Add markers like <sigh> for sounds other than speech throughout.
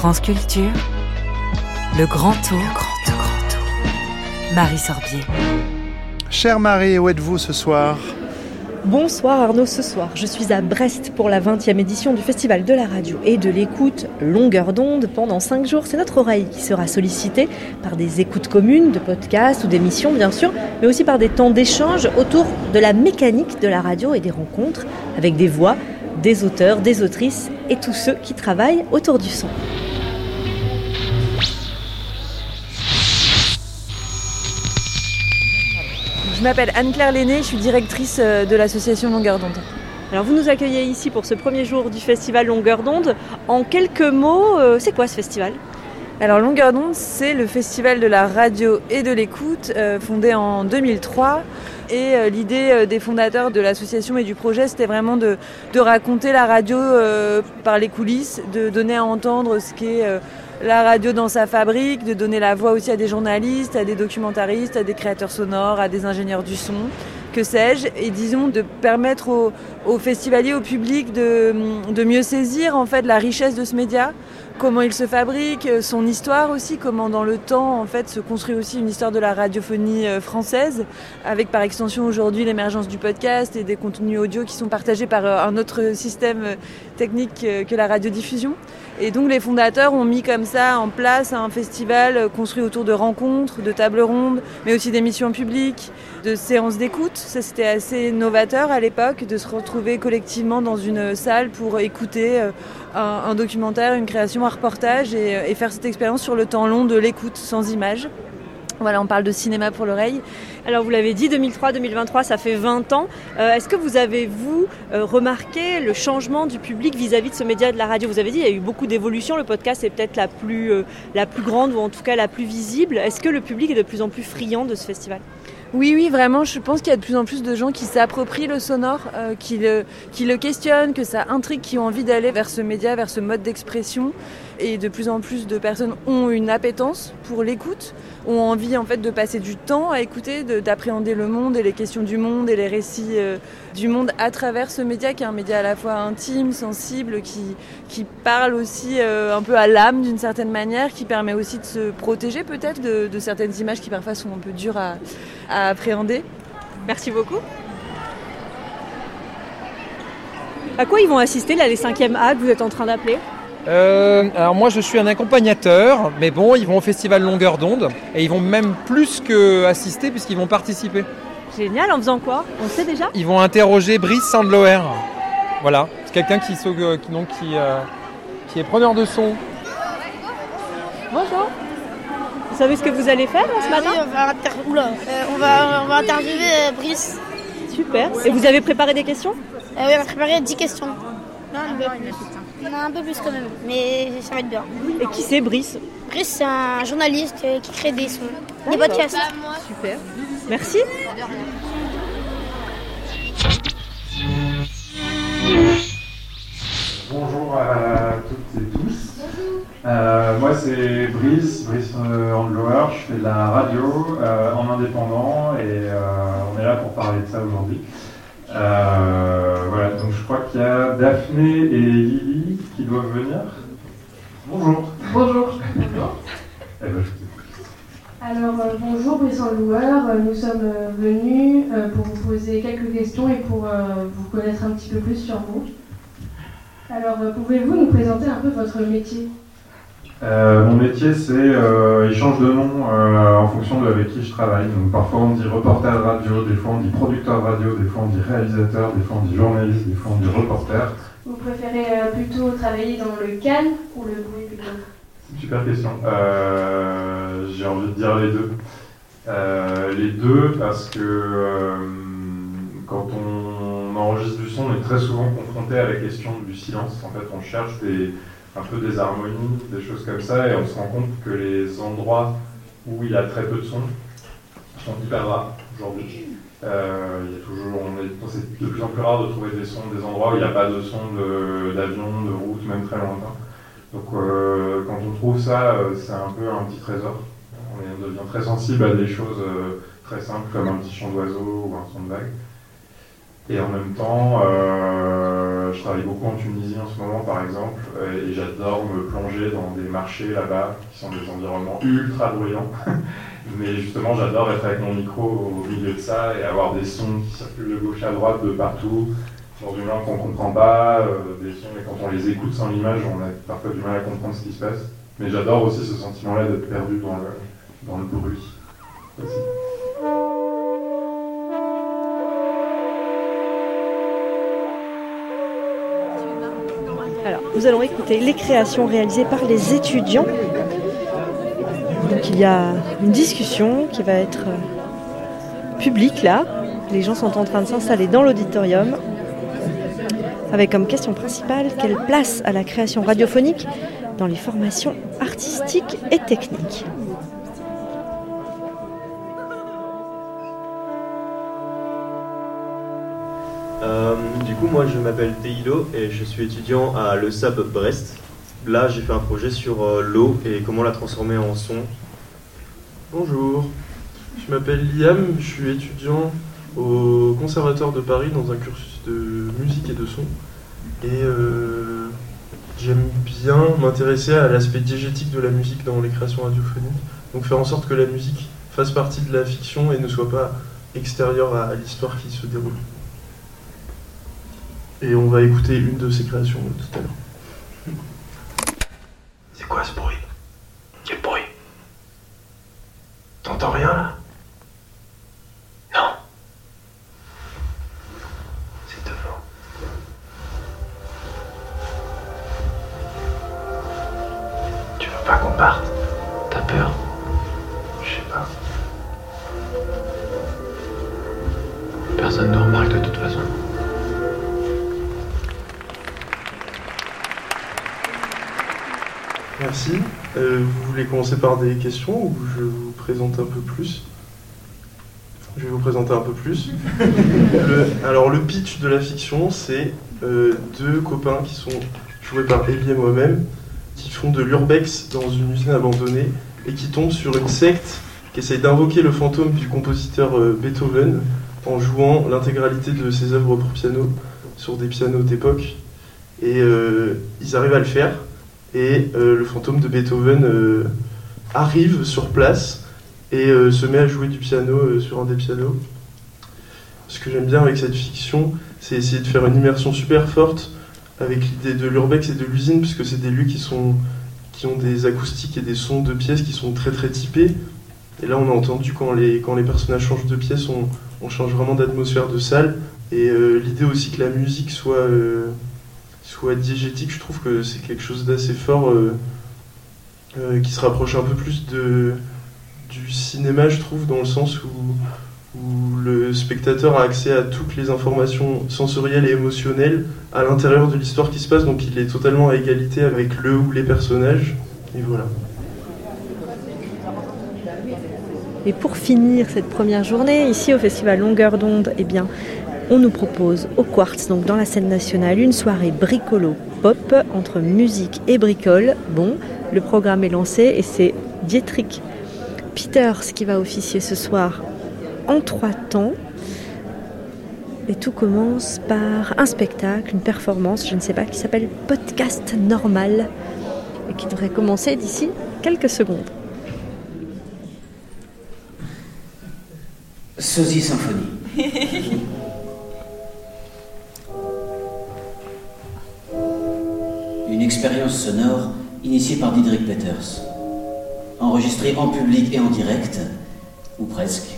France Culture, le grand tour, le grand tour, grand tour. Marie Sorbier. Chère Marie, où êtes-vous ce soir? Bonsoir Arnaud, ce soir je suis à Brest pour la 20e édition du Festival de la radio et de l'écoute Longueur d'onde pendant 5 jours. C'est notre oreille qui sera sollicitée par des écoutes communes, de podcasts ou d'émissions bien sûr, mais aussi par des temps d'échange autour de la mécanique de la radio et des rencontres avec des voix, des auteurs, des autrices et tous ceux qui travaillent autour du son. Je m'appelle Anne-Claire Lenné, je suis directrice euh, de l'association Longueur d'onde. Alors vous nous accueillez ici pour ce premier jour du festival Longueur d'onde. En quelques mots, euh, c'est quoi ce festival? Alors Longueur d'onde, c'est le festival de la radio et de l'écoute euh, fondé en 2003. Et l'idée des fondateurs de l'association et du projet, c'était vraiment de, de, raconter la radio par les coulisses, de donner à entendre ce qu'est la radio dans sa fabrique, de donner la voix aussi à des journalistes, à des documentaristes, à des créateurs sonores, à des ingénieurs du son, que sais-je, et disons de permettre aux, festivaliers, au public de, de, mieux saisir en fait la richesse de ce média, comment il se fabrique, son histoire aussi, comment dans le temps en fait se construit aussi une histoire de la radiophonie euh, française, avec par extension aujourd'hui l'émergence du podcast et des contenus audio qui sont partagés par euh, un autre système euh, technique que la radiodiffusion. Et donc les fondateurs ont mis comme ça en place un festival construit autour de rencontres, de tables rondes, mais aussi d'émissions publiques, de séances d'écoute. Ça c'était assez novateur à l'époque de se retrouver collectivement dans une salle pour écouter euh, un, documentaire, une création, un reportage et, et faire cette expérience sur le temps long de l'écoute sans images. On parle de cinéma pour l'oreille. Alors vous l'avez dit, 2003-2023, ça fait 20 ans. Euh, est-ce que vous avez, vous, euh, remarqué le changement du public vis-à-vis de ce média de la radio? Vous avez dit, il y a eu beaucoup d'évolutions, le podcast est peut-être la, plus, euh, la plus grande ou en tout cas la plus visible. Est-ce que le public est de plus en plus friand de ce festival? Oui, oui, vraiment, je pense qu'il y a de plus en plus de gens qui s'approprient le sonore, qui, le, qui le questionnent, que ça intrigue, qui ont envie d'aller vers ce média, vers ce mode d'expression et de plus en plus de personnes ont une appétence pour l'écoute, ont envie en fait de passer du temps à écouter, d'appréhender le monde et les questions du monde et les récits euh, du monde à travers ce média qui est un média à la fois intime, sensible, qui, qui parle aussi euh, un peu à l'âme d'une certaine manière, qui permet aussi de se protéger peut-être de, certaines images qui parfois sont un peu dures à, appréhender. Merci beaucoup. À quoi ils vont assister là les cinquièmes A que vous êtes en train d'appeler? Euh, alors moi je suis un accompagnateur, mais bon, ils vont au festival Longueur d'onde et ils vont même plus que assister puisqu'ils vont participer. Génial, en faisant quoi? On sait déjà? Ils vont interroger Brice Sandloer. Voilà, c'est quelqu'un qui, euh, qui, donc, qui, euh, qui est preneur de son. Bonjour. Vous savez ce que vous allez faire ce matin? on, va on, va, on va interviewer Brice. Super. Et vous avez préparé des questions? Oui, on a préparé 10 questions. Non, non, non, un peu plus quand même, mais ça va être bien. Et qui c'est Brice Brice, c'est un journaliste qui crée des sons, des podcasts. Super. Merci. Bonjour à toutes et tous. Euh, moi c'est Brice, Brice euh, Andlower, je fais de la radio euh, en indépendant et on est là pour parler de ça aujourd'hui. Euh, voilà, donc je crois qu'il y a Daphné et Qui doivent venir. Bonjour. Bonjour. Bonjour. Eh ben, Alors euh, bonjour Brisson Loueur, euh, nous sommes venus pour vous poser quelques questions et pour vous connaître un petit peu plus sur vous. Alors pouvez-vous nous présenter un peu votre métier? Euh, mon métier, c'est, euh, il change de nom euh, en fonction de avec qui je travaille. Donc parfois on dit reporter radio, des fois on dit producteur radio, des fois on dit réalisateur, des fois on dit journaliste, des fois on dit reporter. Préférez plutôt travailler dans le calme ou le bruit plutôt super question. J'ai envie de dire les deux. les deux parce que quand on enregistre du son, on est très souvent confronté à la question du silence. En fait, on cherche des un peu des harmonies, des choses comme ça, et on se rend compte que les endroits où il y a très peu de son sont hyper rares aujourd'hui. Euh, il y a toujours, c'est de plus en plus rare de trouver des sons, des endroits où il n'y a pas de son d'avion, de, route, même très lointain. Donc euh, quand on trouve ça, euh, c'est un peu un petit trésor. On, devient très sensible à des choses très simples comme un petit chant d'oiseau ou un son de vague. Et en même temps, je travaille beaucoup en Tunisie en ce moment, par exemple, et j'adore me plonger dans des marchés là-bas, qui sont des environnements ultra bruyants. <laughs> Mais justement, j'adore être avec mon micro au milieu de ça et avoir des sons qui circulent de gauche à droite, de partout, dans une langue qu'on ne comprend pas, des sons, et quand on les écoute sans l'image, on a parfois du mal à comprendre ce qui se passe. Mais j'adore aussi ce sentiment-là d'être perdu dans le, bruit. Nous allons écouter les créations réalisées par les étudiants. Donc il y a une discussion qui va être euh, publique là. Les gens sont en train de s'installer dans l'auditorium avec comme question principale quelle place à la création radiophonique dans les formations artistiques et techniques? Euh, du coup, moi je m'appelle Teilo et je suis étudiant à l'ESAB Brest. Là, j'ai fait un projet sur euh, l'eau et comment la transformer en son. Bonjour, je m'appelle Liam, je suis étudiant au Conservatoire de Paris dans un cursus de musique et de son. Et euh, j'aime bien m'intéresser à l'aspect diégétique de la musique dans les créations radiophoniques. Donc faire en sorte que la musique fasse partie de la fiction et ne soit pas extérieure à l'histoire qui se déroule. Et on va écouter une de ces créations tout à l'heure. C'est quoi ce bruit? Merci. Euh, vous voulez commencer par des questions ou je vous présente un peu plus? Je vais vous présenter un peu plus. <laughs> Le- alors le pitch de la fiction, c'est euh, deux copains qui sont joués par Elie et moi-même, qui font de l'urbex dans une usine abandonnée et qui tombent sur une secte qui essaye d'invoquer le fantôme du compositeur euh, Beethoven en jouant l'intégralité de ses œuvres pour piano sur des pianos d'époque. Et ils arrivent à le faire et euh, le fantôme de Beethoven euh, arrive sur place et euh, se met à jouer du piano sur un des pianos. Ce que j'aime bien avec cette fiction, c'est essayer de faire une immersion super forte avec l'idée de l'urbex et de l'usine, puisque c'est des lieux qui, sont, qui ont des acoustiques et des sons de pièces qui sont très très typés. Et là, on a entendu quand les, quand les personnages changent de pièce, on, on change vraiment d'atmosphère de salle. Et l'idée aussi que la musique soit, soit diégétique, je trouve que c'est quelque chose d'assez fort euh, euh, qui se rapproche un peu plus du cinéma, je trouve, dans le sens où, où le spectateur a accès à toutes les informations sensorielles et émotionnelles à l'intérieur de l'histoire qui se passe, donc il est totalement à égalité avec le ou les personnages. Et voilà. Et pour finir cette première journée, ici au Festival Longueur d'onde, eh bien, on nous propose au Quartz, donc dans la scène nationale, une soirée bricolo pop entre musique et bricole. Bon, le programme est lancé et c'est Dietrich Peters qui va officier ce soir en trois temps. Et tout commence par un spectacle, une performance, je ne sais pas, qui s'appelle Podcast Normal et qui devrait commencer d'ici quelques secondes. Sosie Symphonie. <laughs> expérience sonore initiée par Diederik Peters. Enregistrée en public et en direct, ou presque,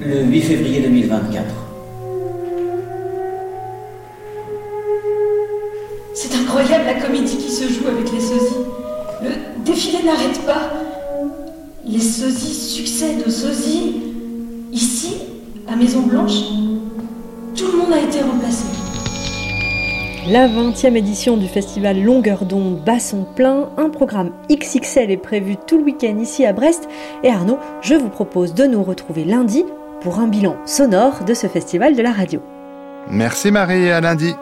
le 8 février 2024. C'est incroyable la comédie qui se joue avec les sosies. Le défilé n'arrête pas. Les sosies succèdent aux sosies. Ici, à Maison Blanche, tout le monde a été remplacé. La 20e édition du festival Longueur d'onde bat son plein. Un programme XXL est prévu tout le week-end ici à Brest. Et Arnaud, je vous propose de nous retrouver lundi pour un bilan sonore de ce festival de la radio. Merci Marie à lundi.